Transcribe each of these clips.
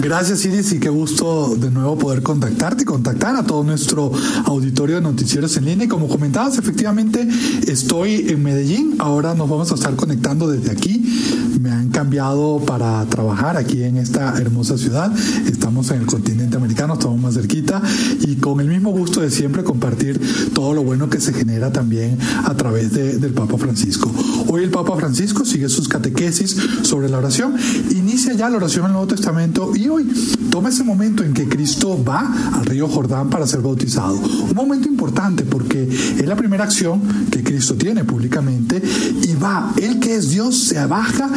Gracias Iris y qué gusto de nuevo poder contactarte y contactar a todo nuestro auditorio de noticieros en línea. Y como comentabas, efectivamente estoy en Medellín, ahora nos vamos a estar conectando desde aquí. Me han cambiado para trabajar aquí en esta hermosa ciudad. Estamos en el continente americano, estamos más cerquita y con el mismo gusto de siempre compartir todo lo bueno que se genera también a través del Papa Francisco. Hoy el Papa Francisco sigue sus catequesis sobre la oración, inicia ya la oración en el Nuevo Testamento y hoy toma ese momento en que Cristo va al río Jordán para ser bautizado. Un momento importante porque es la primera acción que Cristo tiene públicamente y va, él que es Dios, se abaja,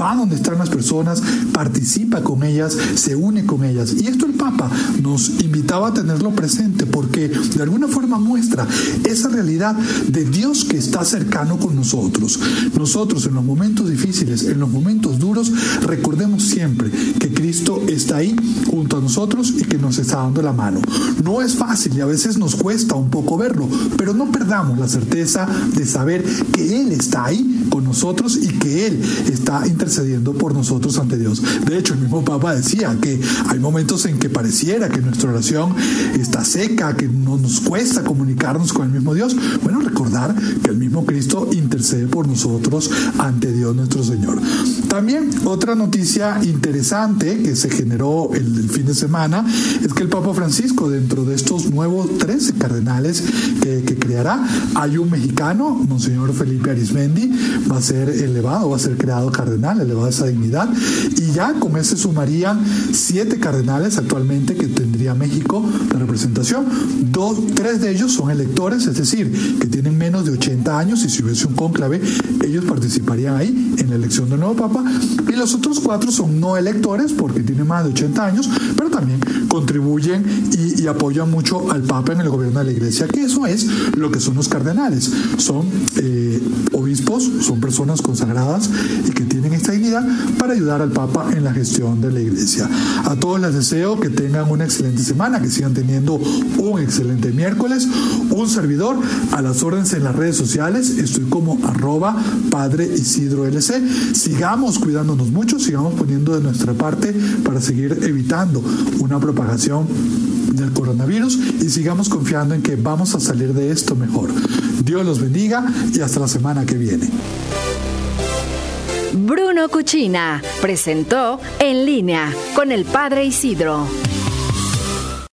va donde están las personas, participa con ellas, se une con ellas. Y esto el Papa nos invitaba a tenerlo presente porque de alguna forma muestra esa realidad de Dios que está cercano con nosotros. Nosotros en los momentos difíciles, en los momentos duros, recordemos siempre que Cristo está ahí junto a nosotros y que nos está dando la mano. No es fácil y a veces nos cuesta un poco verlo, pero no perdamos la certeza de saber que Él está ahí con nosotros y que Él está intercediendo por nosotros ante Dios. De hecho, el mismo Papa decía que hay momentos en que pareciera que nuestra oración está seca, que no nos cuesta comunicarnos con el mismo Dios. Bueno, recordar que el mismo Cristo intercede por nosotros ante Dios nuestro Señor. También otra noticia interesante que se generó el, fin de semana es que el Papa Francisco, dentro de estos nuevos 13 cardenales que, creará, hay un mexicano, Monseñor Felipe Arismendi, va a ser elevado, va a ser creado cardenal, elevado a esa dignidad, y ya con ese sumarían siete cardenales actualmente que tendría México de representación. Dos, tres de ellos son electores, es decir, que tienen menos de 80 años y si hubiese un cónclave, ellos participarían ahí en la elección del nuevo Papa, y los otros cuatro son no electores porque tienen más de 80 años, pero también contribuyen y, apoyan mucho al Papa en el gobierno de la Iglesia, que eso es lo que son los cardenales. Son eh, obispos, son personas consagradas y que tienen esta dignidad para ayudar al Papa en la gestión de la Iglesia. A todos les deseo que tengan una excelente semana, que sigan teniendo un excelente miércoles. Un servidor a las órdenes en las redes sociales, estoy como arroba Padre Isidro LC. Sigamos cuidándonos mucho, sigamos poniendo de nuestra parte para seguir evitando una propagación del coronavirus y sigamos confiando en que vamos a salir de esto mejor. Dios los bendiga y hasta la semana que viene. Bruno Cuchina presentó En línea con el Padre Isidro.